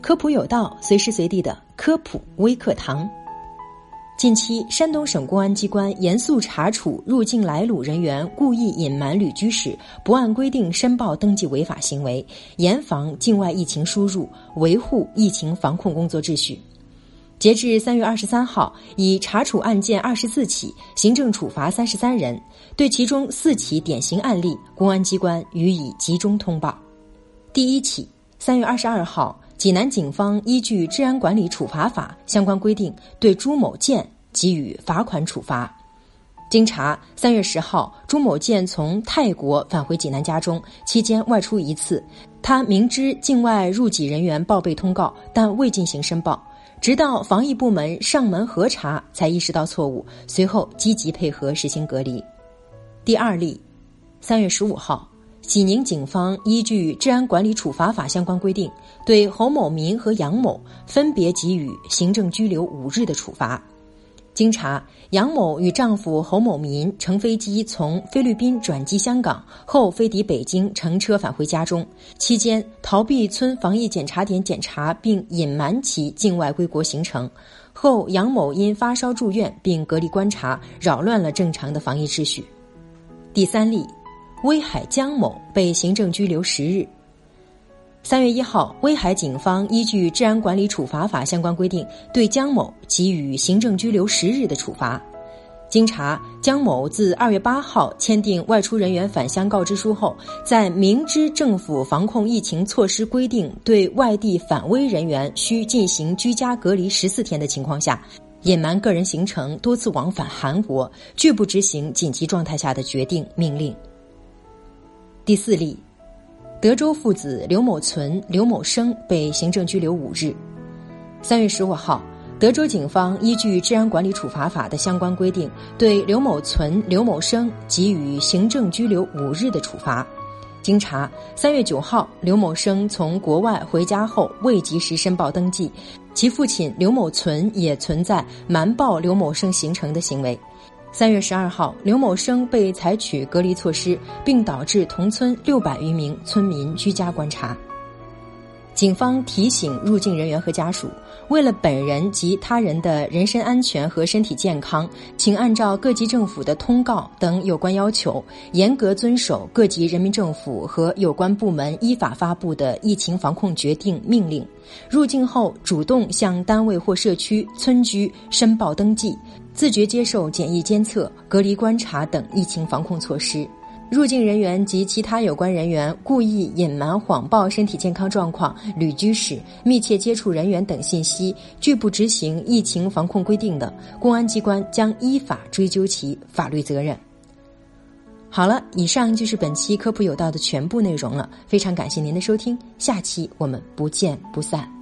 科普有道，随时随地的科普微课堂。近期，山东省公安机关严肃查处入境来鲁人员故意隐瞒旅居史、不按规定申报登记违法行为，严防境外疫情输入，维护疫情防控工作秩序。截至三月二十三号，已查处案件二十四起，行政处罚三十三人。对其中四起典型案例，公安机关予以集中通报。第一起，三月二十二号。济南警方依据《治安管理处罚法》相关规定，对朱某建给予罚款处罚。经查，三月十号，朱某建从泰国返回济南家中，期间外出一次。他明知境外入籍人员报备通告，但未进行申报，直到防疫部门上门核查，才意识到错误，随后积极配合实行隔离。第二例，三月十五号。济宁警方依据《治安管理处罚法》相关规定，对侯某民和杨某分别给予行政拘留五日的处罚。经查，杨某与丈夫侯某民乘飞机从菲律宾转机香港后飞抵北京，乘车返回家中，期间逃避村防疫检查点检查，并隐瞒其境外归国行程。后杨某因发烧住院并隔离观察，扰乱了正常的防疫秩序。第三例。威海江某被行政拘留十日。三月一号，威海警方依据《治安管理处罚法》相关规定，对江某给予行政拘留十日的处罚。经查，江某自二月八号签订外出人员返乡告知书后，在明知政府防控疫情措施规定对外地返威人员需进行居家隔离十四天的情况下，隐瞒个人行程，多次往返韩国，拒不执行紧急状态下的决定命令。第四例，德州父子刘某存、刘某生被行政拘留五日。三月十五号，德州警方依据《治安管理处罚法》的相关规定，对刘某存、刘某生给予行政拘留五日的处罚。经查，三月九号，刘某生从国外回家后未及时申报登记，其父亲刘某存也存在瞒报刘某生行程的行为。三月十二号，刘某生被采取隔离措施，并导致同村六百余名村民居家观察。警方提醒入境人员和家属，为了本人及他人的人身安全和身体健康，请按照各级政府的通告等有关要求，严格遵守各级人民政府和有关部门依法发布的疫情防控决定命令。入境后，主动向单位或社区村居申报登记，自觉接受检疫监测、隔离观察等疫情防控措施。入境人员及其他有关人员故意隐瞒、谎报身体健康状况、旅居史、密切接触人员等信息，拒不执行疫情防控规定的，公安机关将依法追究其法律责任。好了，以上就是本期科普有道的全部内容了，非常感谢您的收听，下期我们不见不散。